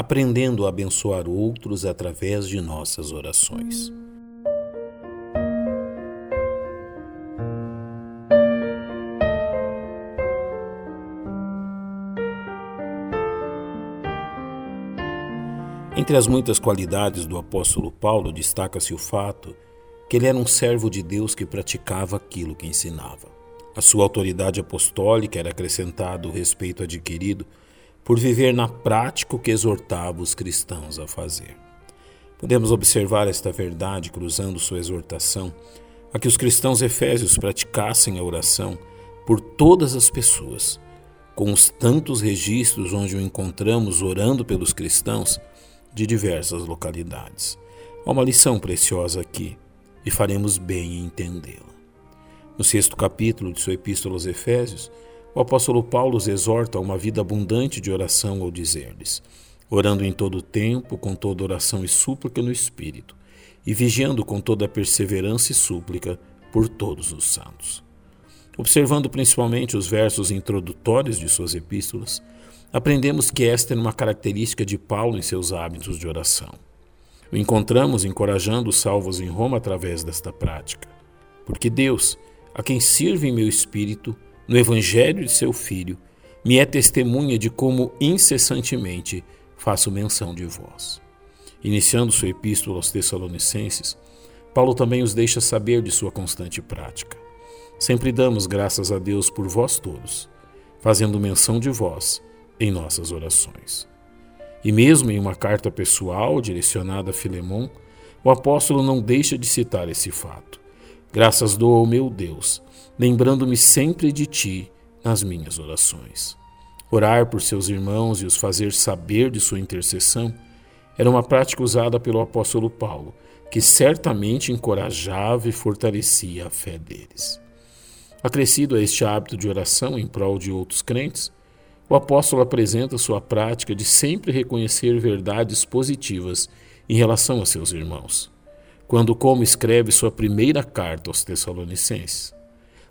aprendendo a abençoar outros através de nossas orações. Entre as muitas qualidades do apóstolo Paulo, destaca-se o fato que ele era um servo de Deus que praticava aquilo que ensinava. A sua autoridade apostólica era acrescentado o respeito adquirido por viver na prática o que exortava os cristãos a fazer. Podemos observar esta verdade cruzando sua exortação a que os cristãos efésios praticassem a oração por todas as pessoas, com os tantos registros onde o encontramos orando pelos cristãos de diversas localidades. Há uma lição preciosa aqui e faremos bem em entendê-la. No sexto capítulo de sua Epístola aos Efésios, o apóstolo Paulo os exorta a uma vida abundante de oração ao dizer-lhes: orando em todo o tempo, com toda oração e súplica no Espírito, e vigiando com toda perseverança e súplica por todos os santos. Observando principalmente os versos introdutórios de suas epístolas, aprendemos que esta era uma característica de Paulo em seus hábitos de oração. O encontramos encorajando os salvos em Roma através desta prática. Porque Deus, a quem sirvo em meu espírito, no Evangelho de seu Filho, me é testemunha de como incessantemente faço menção de vós. Iniciando sua epístola aos Tessalonicenses, Paulo também os deixa saber de sua constante prática. Sempre damos graças a Deus por vós todos, fazendo menção de vós em nossas orações. E mesmo em uma carta pessoal direcionada a Filemon, o apóstolo não deixa de citar esse fato. Graças dou ao meu Deus, lembrando-me sempre de ti nas minhas orações. Orar por seus irmãos e os fazer saber de sua intercessão era uma prática usada pelo apóstolo Paulo, que certamente encorajava e fortalecia a fé deles. Acrescido a este hábito de oração em prol de outros crentes, o apóstolo apresenta sua prática de sempre reconhecer verdades positivas em relação a seus irmãos, quando, como escreve sua primeira carta aos Tessalonicenses,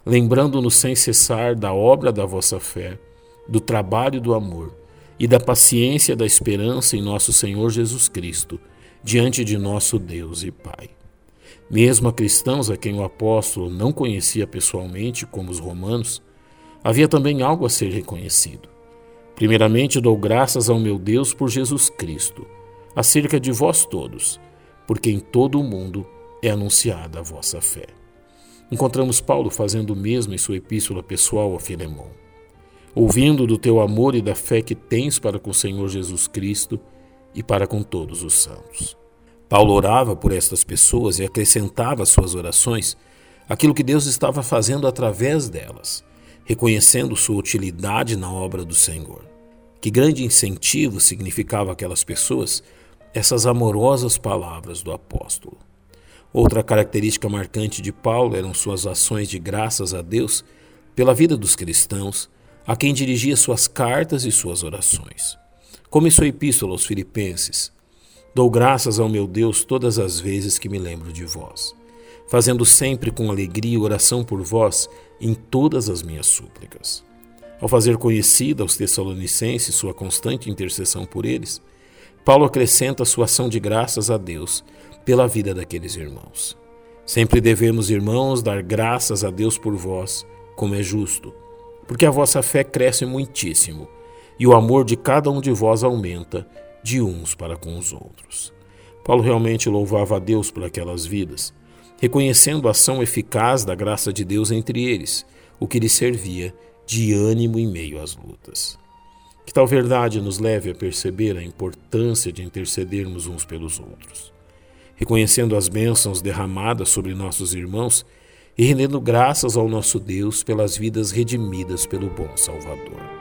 lembrando-nos sem cessar da obra da vossa fé, do trabalho do amor e da paciência da esperança em nosso Senhor Jesus Cristo, diante de nosso Deus e Pai. Mesmo a cristãos a quem o apóstolo não conhecia pessoalmente, como os romanos, havia também algo a ser reconhecido Primeiramente dou graças ao meu Deus por Jesus Cristo, acerca de vós todos, porque em todo o mundo é anunciada a vossa fé. Encontramos Paulo fazendo o mesmo em sua epístola pessoal a Filemão. Ouvindo do teu amor e da fé que tens para com o Senhor Jesus Cristo e para com todos os santos. Paulo orava por estas pessoas e acrescentava às suas orações aquilo que Deus estava fazendo através delas, reconhecendo sua utilidade na obra do Senhor. Que grande incentivo significava aquelas pessoas essas amorosas palavras do apóstolo. Outra característica marcante de Paulo eram suas ações de graças a Deus pela vida dos cristãos, a quem dirigia suas cartas e suas orações. Como em sua epístola aos Filipenses, dou graças ao meu Deus todas as vezes que me lembro de vós, fazendo sempre com alegria oração por vós em todas as minhas súplicas ao fazer conhecida aos Tessalonicenses sua constante intercessão por eles, Paulo acrescenta sua ação de graças a Deus pela vida daqueles irmãos. Sempre devemos, irmãos, dar graças a Deus por vós, como é justo, porque a vossa fé cresce muitíssimo e o amor de cada um de vós aumenta de uns para com os outros. Paulo realmente louvava a Deus por aquelas vidas, reconhecendo a ação eficaz da graça de Deus entre eles, o que lhe servia de ânimo em meio às lutas. Que tal verdade nos leve a perceber a importância de intercedermos uns pelos outros, reconhecendo as bênçãos derramadas sobre nossos irmãos e rendendo graças ao nosso Deus pelas vidas redimidas pelo bom Salvador.